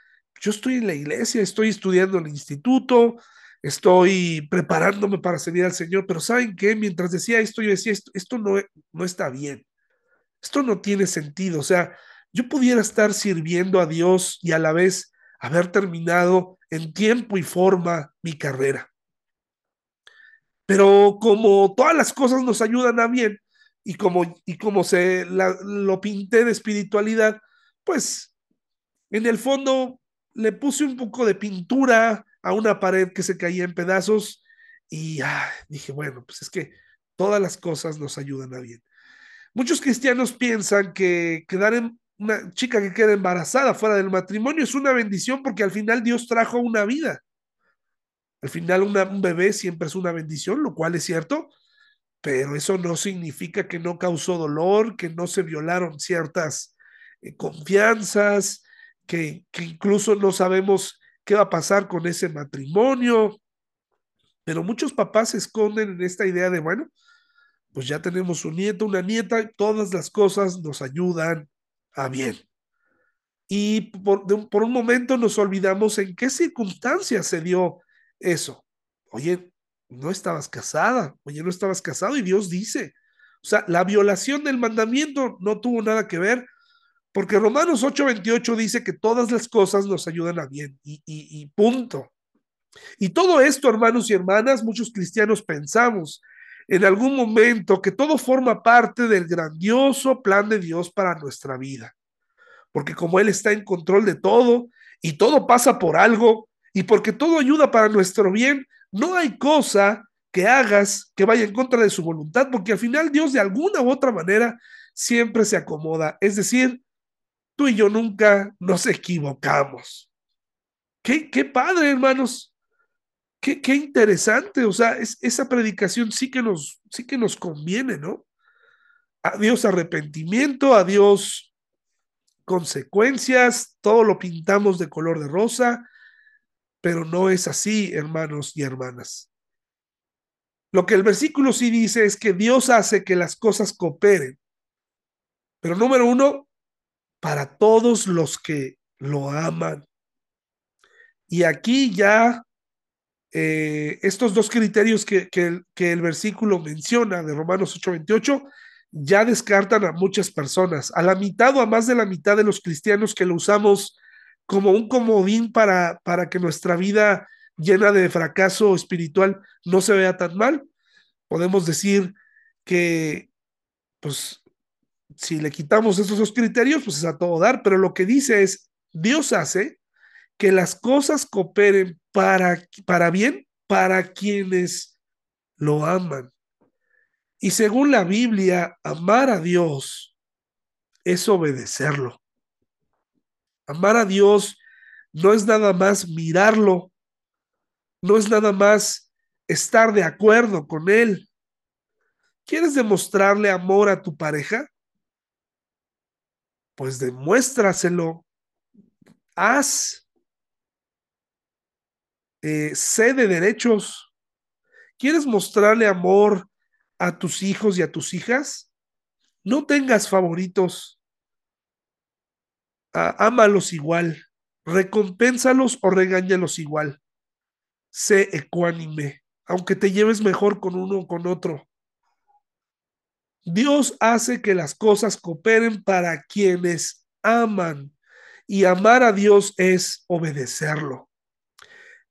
yo estoy en la iglesia, estoy estudiando en el instituto, estoy preparándome para servir al Señor, pero ¿saben qué? Mientras decía esto, yo decía, esto, esto no, no está bien, esto no tiene sentido, o sea, yo pudiera estar sirviendo a Dios y a la vez haber terminado en tiempo y forma mi carrera. Pero como todas las cosas nos ayudan a bien y como, y como se lo pinté de espiritualidad, pues en el fondo le puse un poco de pintura a una pared que se caía en pedazos y ah, dije, bueno, pues es que todas las cosas nos ayudan a bien. Muchos cristianos piensan que quedar en una chica que queda embarazada fuera del matrimonio es una bendición porque al final Dios trajo una vida. Al final un bebé siempre es una bendición, lo cual es cierto, pero eso no significa que no causó dolor, que no se violaron ciertas eh, confianzas, que, incluso no sabemos qué va a pasar con ese matrimonio. Pero muchos papás se esconden en esta idea de, bueno, pues ya tenemos un nieto, una nieta, todas las cosas nos ayudan a bien. Y por, por un momento nos olvidamos en qué circunstancias se dio eso. Oye, no estabas casada, oye, no estabas casado y Dios dice, o sea, la violación del mandamiento no tuvo nada que ver Porque Romanos 8:28 dice que todas las cosas nos ayudan a bien y, y, y punto. Y todo esto, hermanos y hermanas, muchos cristianos pensamos en algún momento que todo forma parte del grandioso plan de Dios para nuestra vida. Porque como Él está en control de todo y todo pasa por algo y porque todo ayuda para nuestro bien, no hay cosa que hagas que vaya en contra de su voluntad, porque al final Dios de alguna u otra manera siempre se acomoda. Es decir, tú y yo nunca nos equivocamos. Qué, padre, hermanos. Qué, interesante. O sea, es, esa predicación sí que, nos, sí que nos conviene, ¿no? Adiós arrepentimiento, adiós consecuencias, todo lo pintamos de color de rosa, pero no es así, hermanos y hermanas. Lo que el versículo sí dice es que Dios hace que las cosas cooperen. Pero número uno, para todos los que lo aman. Y aquí ya eh, estos dos criterios que, que, que, el versículo menciona de Romanos 8:28 ya descartan a muchas personas, a la mitad o a más de la mitad de los cristianos que lo usamos como un comodín para, para que nuestra vida llena de fracaso espiritual no se vea tan mal. Podemos decir que, pues, si le quitamos esos dos criterios, pues es a todo dar, pero lo que dice es, Dios hace que las cosas cooperen para, para bien para quienes lo aman. Y según la Biblia, amar a Dios es obedecerlo. Amar a Dios no es nada más mirarlo, no es nada más estar de acuerdo con Él. ¿Quieres demostrarle amor a tu pareja? Pues demuéstraselo, haz, eh, sé de derechos. ¿Quieres mostrarle amor a tus hijos y a tus hijas? No tengas favoritos. Ah, ámalos igual. Recompénsalos o regáñalos igual. Sé ecuánime, aunque te lleves mejor con uno o con otro. Dios hace que las cosas cooperen para quienes aman y amar a Dios es obedecerlo.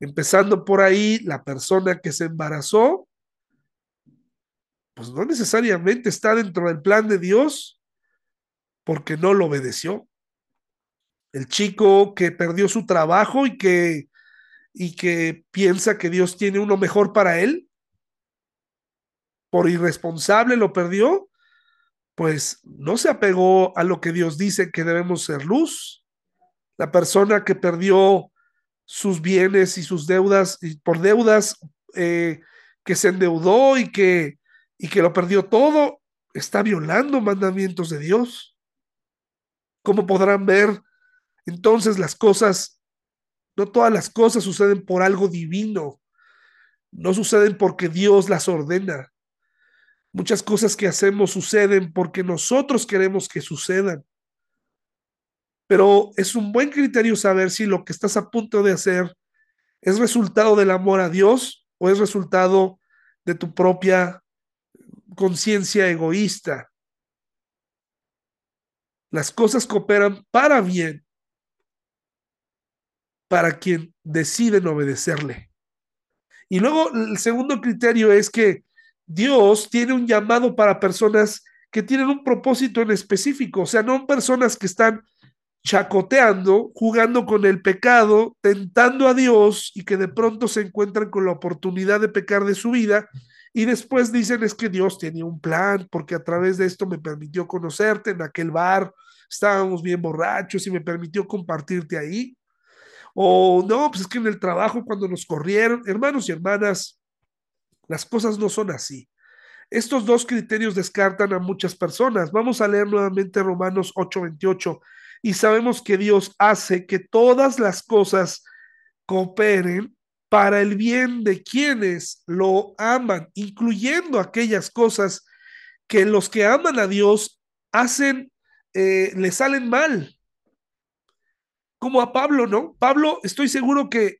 Empezando por ahí, la persona que se embarazó, pues no necesariamente está dentro del plan de Dios porque no lo obedeció. El chico que perdió su trabajo y que, y que piensa que Dios tiene uno mejor para él, por irresponsable lo perdió, pues no se apegó a lo que Dios dice que debemos ser luz. La persona que perdió sus bienes y sus deudas, y por deudas eh, que se endeudó y que, y que lo perdió todo, está violando mandamientos de Dios. ¿Cómo podrán ver entonces las cosas? No todas las cosas suceden por algo divino, no suceden porque Dios las ordena. Muchas cosas que hacemos suceden porque nosotros queremos que sucedan. Pero es un buen criterio saber si lo que estás a punto de hacer es resultado del amor a Dios o es resultado de tu propia conciencia egoísta. Las cosas cooperan para bien para quien deciden obedecerle. Y luego el segundo criterio es que Dios tiene un llamado para personas que tienen un propósito en específico, o sea, no personas que están chacoteando, jugando con el pecado, tentando a Dios y que de pronto se encuentran con la oportunidad de pecar de su vida y después dicen es que Dios tenía un plan porque a través de esto me permitió conocerte en aquel bar, estábamos bien borrachos y me permitió compartirte ahí. O no, pues es que en el trabajo cuando nos corrieron, hermanos y hermanas, las cosas no son así. Estos dos criterios descartan a muchas personas. Vamos a leer nuevamente Romanos 8:28 y sabemos que Dios hace que todas las cosas cooperen para el bien de quienes lo aman, incluyendo aquellas cosas que los que aman a Dios hacen, eh, le salen mal. Como a Pablo, ¿no? Pablo, estoy seguro que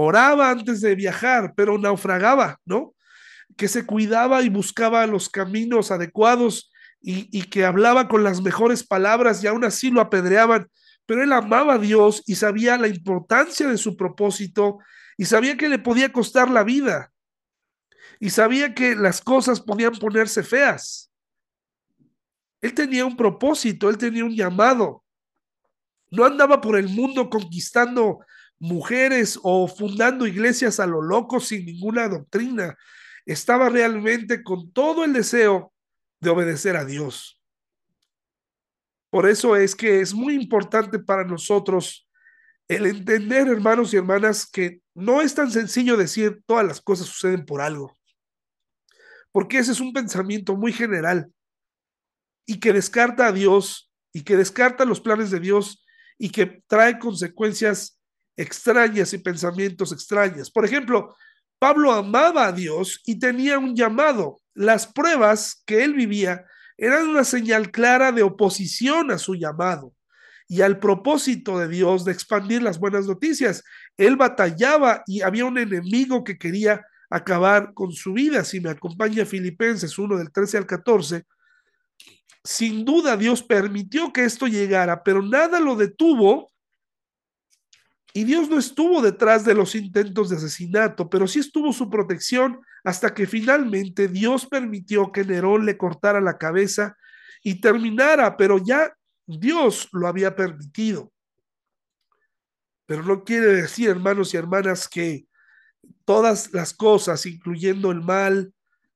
oraba antes de viajar, pero naufragaba, ¿no? Que se cuidaba y buscaba los caminos adecuados y, que hablaba con las mejores palabras y aún así lo apedreaban, pero él amaba a Dios y sabía la importancia de su propósito y sabía que le podía costar la vida y sabía que las cosas podían ponerse feas. Él tenía un propósito, él tenía un llamado. No andaba por el mundo conquistando mujeres o fundando iglesias a lo loco sin ninguna doctrina. Estaba realmente con todo el deseo de obedecer a Dios. Por eso es que es muy importante para nosotros el entender, hermanos y hermanas, que no es tan sencillo decir todas las cosas suceden por algo, porque ese es un pensamiento muy general y que descarta a Dios y que descarta los planes de Dios y que trae consecuencias extrañas y pensamientos extraños. Por ejemplo, Pablo amaba a Dios y tenía un llamado. Las pruebas que él vivía eran una señal clara de oposición a su llamado y al propósito de Dios de expandir las buenas noticias. Él batallaba y había un enemigo que quería acabar con su vida. Si me acompaña Filipenses 1 del 13 al 14, sin duda Dios permitió que esto llegara, pero nada lo detuvo y Dios no estuvo detrás de los intentos de asesinato, pero sí estuvo su protección hasta que finalmente Dios permitió que Nerón le cortara la cabeza y terminara, pero ya Dios lo había permitido. Pero no quiere decir, hermanos y hermanas, que todas las cosas, incluyendo el mal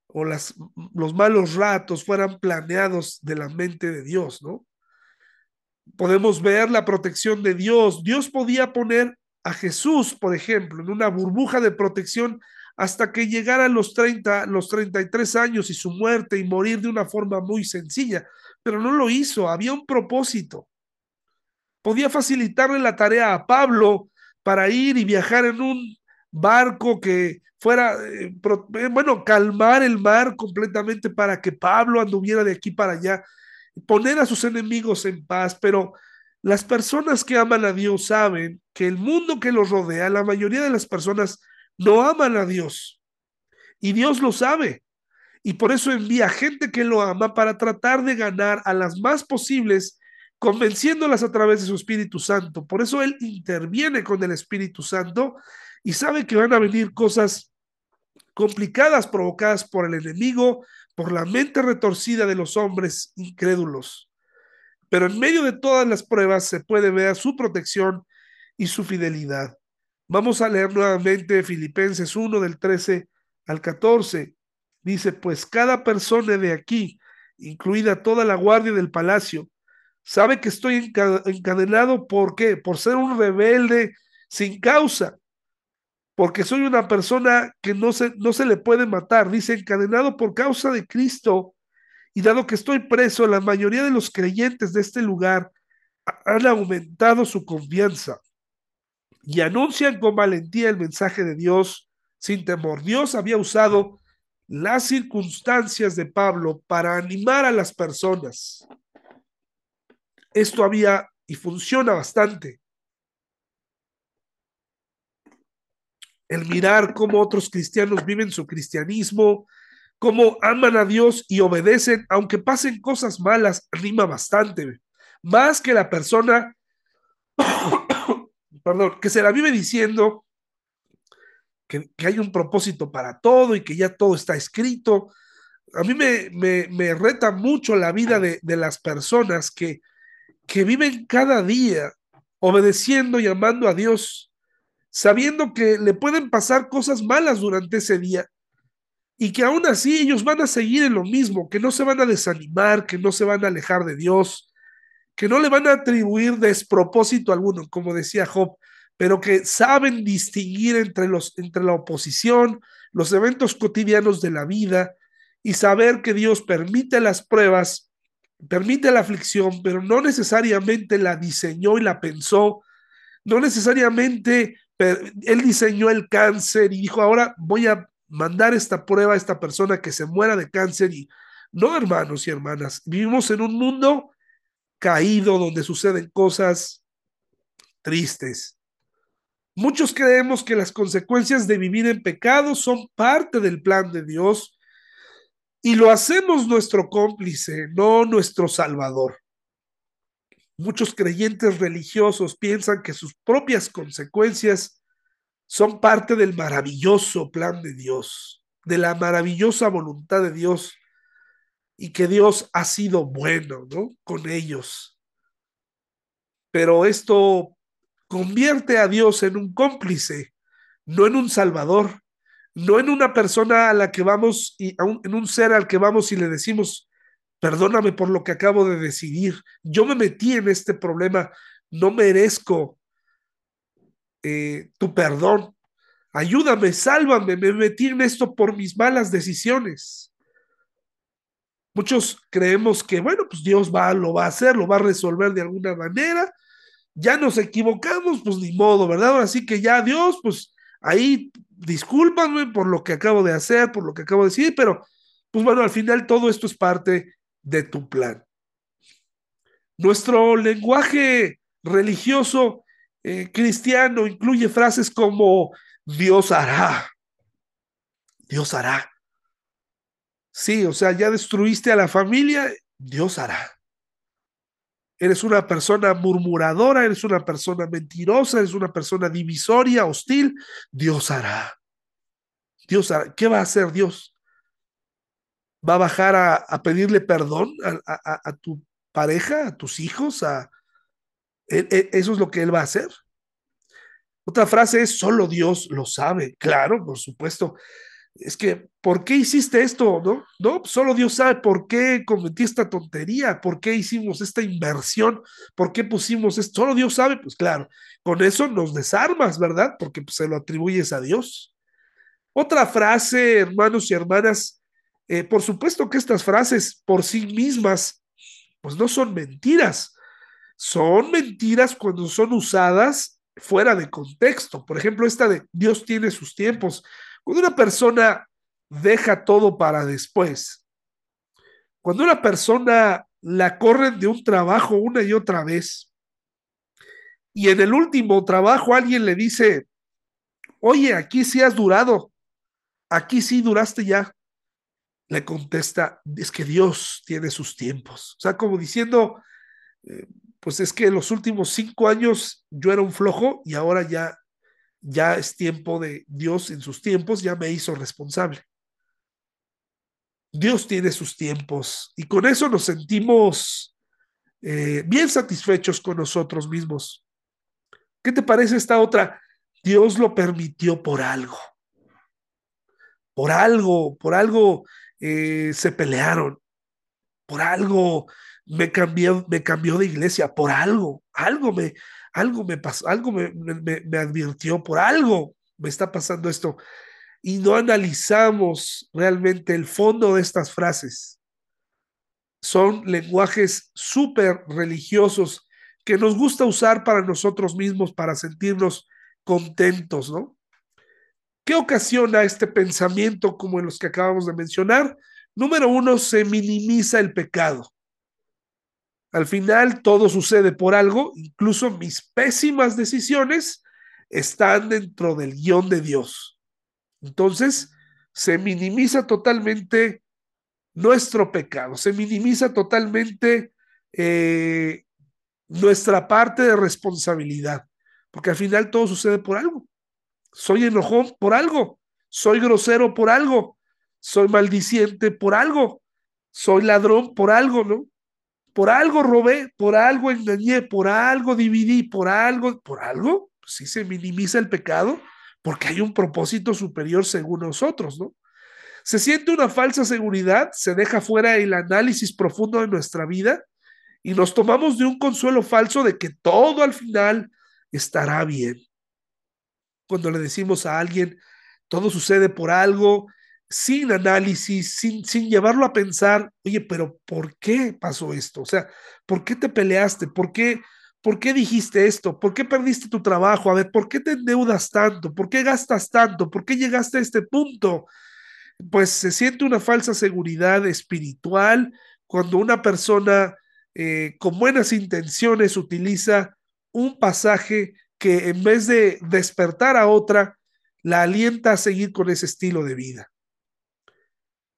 o las, los malos ratos, fueran planeados de la mente de Dios, ¿no? Podemos ver la protección de Dios. Dios podía poner a Jesús, por ejemplo, en una burbuja de protección hasta que llegara los 30, los 33 años y su muerte y morir de una forma muy sencilla, pero no lo hizo, había un propósito. Podía facilitarle la tarea a Pablo para ir y viajar en un barco que fuera, eh, eh, bueno, calmar el mar completamente para que Pablo anduviera de aquí para allá poner a sus enemigos en paz, pero las personas que aman a Dios saben que el mundo que los rodea, la mayoría de las personas no aman a Dios. Y Dios lo sabe. Y por eso envía gente que lo ama para tratar de ganar a las más posibles, convenciéndolas a través de su Espíritu Santo. Por eso Él interviene con el Espíritu Santo y sabe que van a venir cosas complicadas provocadas por el enemigo, por la mente retorcida de los hombres incrédulos. Pero en medio de todas las pruebas se puede ver su protección y su fidelidad. Vamos a leer nuevamente Filipenses 1 del 13 al 14. Dice, pues cada persona de aquí, incluida toda la guardia del palacio, sabe que estoy encadenado, ¿por qué? Por ser un rebelde sin causa porque soy una persona que no se, no se le puede matar, dice, encadenado por causa de Cristo, y dado que estoy preso, la mayoría de los creyentes de este lugar han aumentado su confianza y anuncian con valentía el mensaje de Dios sin temor. Dios había usado las circunstancias de Pablo para animar a las personas. Esto había y funciona bastante. El mirar cómo otros cristianos viven su cristianismo, cómo aman a Dios y obedecen, aunque pasen cosas malas, rima bastante. Más que la persona, perdón, que se la vive diciendo que, hay un propósito para todo y que ya todo está escrito. A mí me, me, reta mucho la vida de, de las personas que, que viven cada día obedeciendo y amando a Dios sabiendo que le pueden pasar cosas malas durante ese día y que aún así ellos van a seguir en lo mismo, que no se van a desanimar, que no se van a alejar de Dios, que no le van a atribuir despropósito alguno, como decía Job, pero que saben distinguir entre, los, entre la oposición, los eventos cotidianos de la vida y saber que Dios permite las pruebas, permite la aflicción, pero no necesariamente la diseñó y la pensó, no necesariamente él diseñó el cáncer y dijo, ahora voy a mandar esta prueba a esta persona que se muera de cáncer y no, hermanos y hermanas, vivimos en un mundo caído donde suceden cosas tristes. Muchos creemos que las consecuencias de vivir en pecado son parte del plan de Dios y lo hacemos nuestro cómplice, no nuestro salvador. Muchos creyentes religiosos piensan que sus propias consecuencias son parte del maravilloso plan de Dios, de la maravillosa voluntad de Dios y que Dios ha sido bueno, ¿no? Con ellos. Pero esto convierte a Dios en un cómplice, no en un salvador, no en una persona a la que vamos y en un ser al que vamos y le decimos, perdóname por lo que acabo de decidir, yo me metí en este problema, no merezco eh, tu perdón, ayúdame, sálvame, me metí en esto por mis malas decisiones. Muchos creemos que, bueno, pues Dios va, lo va a hacer, lo va a resolver de alguna manera. Ya nos equivocamos, pues ni modo, ¿verdad? Así que ya Dios, pues ahí discúlpame por lo que acabo de hacer, por lo que acabo de decir, pero pues bueno, al final todo esto es parte de tu plan. Nuestro lenguaje religioso eh, cristiano incluye frases como Dios hará, Dios hará, Sí, o sea, ya destruiste a la familia, Dios hará. Eres una persona murmuradora, eres una persona mentirosa, eres una persona divisoria, hostil, Dios hará. Dios hará. ¿Qué va a hacer Dios? ¿Va a bajar a, pedirle perdón a, tu pareja, a tus hijos? A, eso es lo que Él va a hacer. Otra frase es, solo Dios lo sabe. Claro, por supuesto es que, ¿por qué hiciste esto? No, no, solo Dios sabe por qué cometí esta tontería, por qué hicimos esta inversión, por qué pusimos esto, solo Dios sabe, pues claro, con eso nos desarmas, ¿verdad? Porque pues, se lo atribuyes a Dios. Otra frase, hermanos y hermanas, eh, por supuesto que estas frases por sí mismas, pues no son mentiras, son mentiras cuando son usadas fuera de contexto. Por ejemplo, esta de Dios tiene sus tiempos. Cuando una persona deja todo para después, cuando una persona la corren de un trabajo una y otra vez, y en el último trabajo alguien le dice, oye, aquí sí has durado, aquí sí duraste ya, le contesta, es que Dios tiene sus tiempos. O sea, como diciendo, eh, pues es que en los últimos cinco años yo era un flojo y ahora ya ya es tiempo de Dios en sus tiempos, ya me hizo responsable. Dios tiene sus tiempos y con eso nos sentimos eh, bien satisfechos con nosotros mismos. ¿Qué te parece esta otra? Dios lo permitió por algo. Por algo, por algo eh, se pelearon. Por algo me cambió, me cambió de iglesia. Por algo, algo me, algo me pasó, algo me, me, advirtió, por algo me está pasando esto. Y no analizamos realmente el fondo de estas frases. Son lenguajes súper religiosos que nos gusta usar para nosotros mismos, para sentirnos contentos, ¿no? ¿Qué ocasiona este pensamiento como en los que acabamos de mencionar? Número uno, se minimiza el pecado. Al final todo sucede por algo, incluso mis pésimas decisiones están dentro del guion de Dios. Entonces, se minimiza totalmente nuestro pecado, se minimiza totalmente eh, nuestra parte de responsabilidad, porque al final todo sucede por algo. Soy enojón por algo, soy grosero por algo, soy maldiciente por algo, soy ladrón por algo, ¿no? por algo robé, por algo engañé, por algo dividí, por algo, por algo, sí se minimiza el pecado, porque hay un propósito superior según nosotros, ¿no? Se siente una falsa seguridad, se deja fuera el análisis profundo de nuestra vida y nos tomamos de un consuelo falso de que todo al final estará bien. Cuando le decimos a alguien, todo sucede por algo, sin análisis, sin, sin llevarlo a pensar, oye, pero ¿por qué pasó esto? O sea, ¿por qué te peleaste? ¿Por qué, ¿Por qué dijiste esto? ¿Por qué perdiste tu trabajo? A ver, ¿por qué te endeudas tanto? ¿Por qué gastas tanto? ¿Por qué llegaste a este punto? Pues se siente una falsa seguridad espiritual cuando una persona eh, con buenas intenciones utiliza un pasaje que en vez de despertar a otra, la alienta a seguir con ese estilo de vida.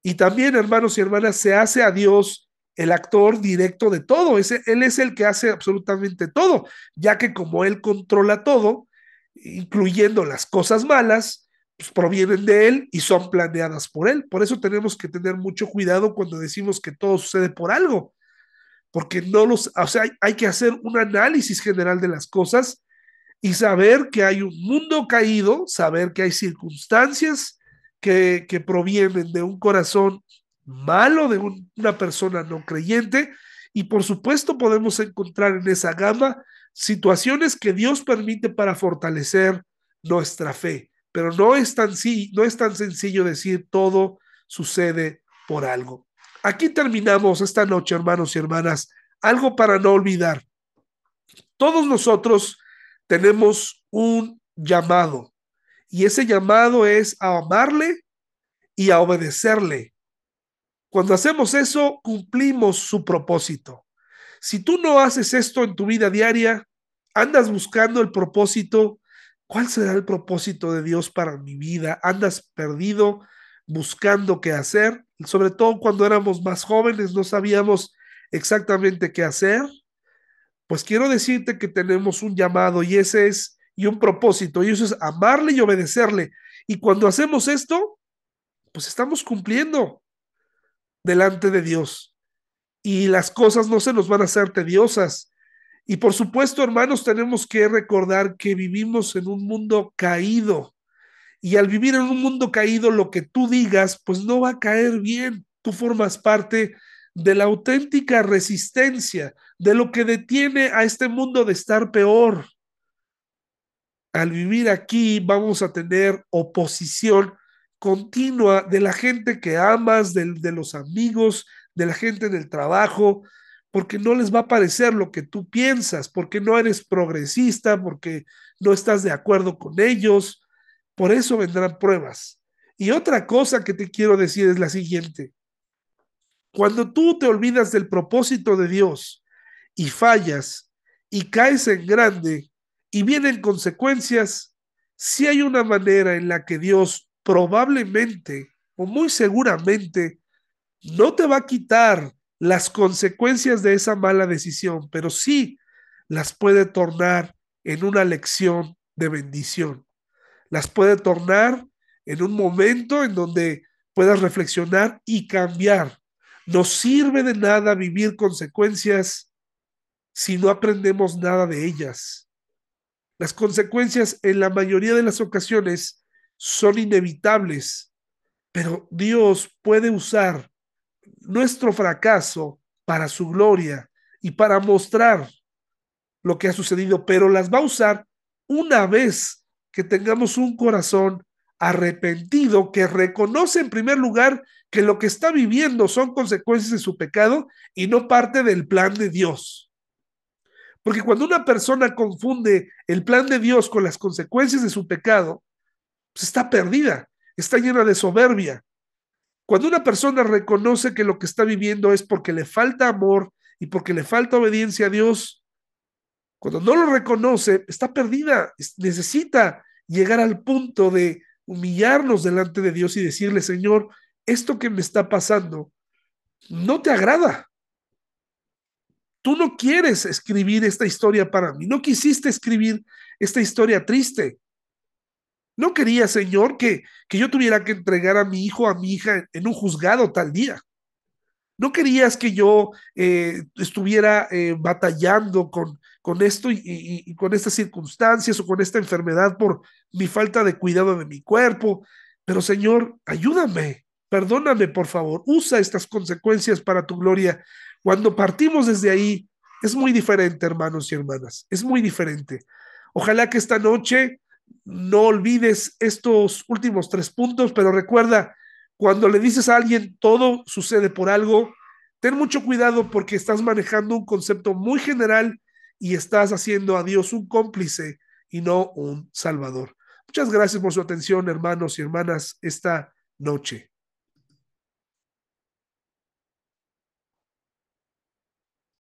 Y también, hermanos y hermanas, se hace a Dios el actor directo de todo. Él es el que hace absolutamente todo, ya que como Él controla todo, incluyendo las cosas malas, pues provienen de Él y son planeadas por Él. Por eso tenemos que tener mucho cuidado cuando decimos que todo sucede por algo, porque no los, o sea, hay que hacer un análisis general de las cosas y saber que hay un mundo caído, saber que hay circunstancias que, que provienen de un corazón malo, de un, una persona no creyente, y por supuesto podemos encontrar en esa gama situaciones que Dios permite para fortalecer nuestra fe. Pero no es tan, no es tan sencillo decir todo sucede por algo. Aquí terminamos esta noche, hermanos y hermanas. Algo para no olvidar. Todos nosotros tenemos un llamado y ese llamado es a amarle y a obedecerle. Cuando hacemos eso, cumplimos su propósito. Si tú no haces esto en tu vida diaria, andas buscando el propósito, ¿cuál será el propósito de Dios para mi vida? Andas perdido buscando qué hacer, sobre todo cuando éramos más jóvenes, no sabíamos exactamente qué hacer. Pues quiero decirte que tenemos un llamado y ese es, y un propósito, y eso es amarle y obedecerle. Y cuando hacemos esto, pues estamos cumpliendo delante de Dios. Y las cosas no se nos van a hacer tediosas. Y por supuesto, hermanos, tenemos que recordar que vivimos en un mundo caído. Y al vivir en un mundo caído, lo que tú digas, pues no va a caer bien. Tú formas parte de la auténtica resistencia, de lo que detiene a este mundo de estar peor. Al vivir aquí vamos a tener oposición continua de la gente que amas, de, de los amigos, de la gente del trabajo, porque no les va a parecer lo que tú piensas, porque no eres progresista, porque no estás de acuerdo con ellos. Por eso vendrán pruebas. Y otra cosa que te quiero decir es la siguiente. Cuando tú te olvidas del propósito de Dios y fallas y caes en grande y vienen consecuencias, si hay una manera en la que Dios probablemente o muy seguramente no te va a quitar las consecuencias de esa mala decisión, pero sí las puede tornar en una lección de bendición. Las puede tornar en un momento en donde puedas reflexionar y cambiar no sirve de nada vivir consecuencias si no aprendemos nada de ellas. Las consecuencias en la mayoría de las ocasiones son inevitables, pero Dios puede usar nuestro fracaso para su gloria y para mostrar lo que ha sucedido, pero las va a usar una vez que tengamos un corazón arrepentido que reconoce en primer lugar que lo que está viviendo son consecuencias de su pecado y no parte del plan de Dios. Porque cuando una persona confunde el plan de Dios con las consecuencias de su pecado, pues está perdida, está llena de soberbia. Cuando una persona reconoce que lo que está viviendo es porque le falta amor y porque le falta obediencia a Dios, cuando no lo reconoce, está perdida, necesita llegar al punto de humillarnos delante de Dios y decirle, Señor, esto que me está pasando no te agrada. Tú no quieres escribir esta historia para mí, no quisiste escribir esta historia triste. No quería, Señor, que, que yo tuviera que entregar a mi hijo, a mi hija en un juzgado tal día. No querías que yo eh, estuviera eh, batallando con, con esto y, con estas circunstancias o con esta enfermedad por mi falta de cuidado de mi cuerpo. Pero Señor, ayúdame, perdóname por favor, usa estas consecuencias para tu gloria. Cuando partimos desde ahí, es muy diferente, hermanos y hermanas, es muy diferente. Ojalá que esta noche no olvides estos últimos tres puntos, pero recuerda, cuando le dices a alguien todo sucede por algo, ten mucho cuidado porque estás manejando un concepto muy general y estás haciendo a Dios un cómplice y no un salvador. Muchas gracias por su atención, hermanos y hermanas, esta noche.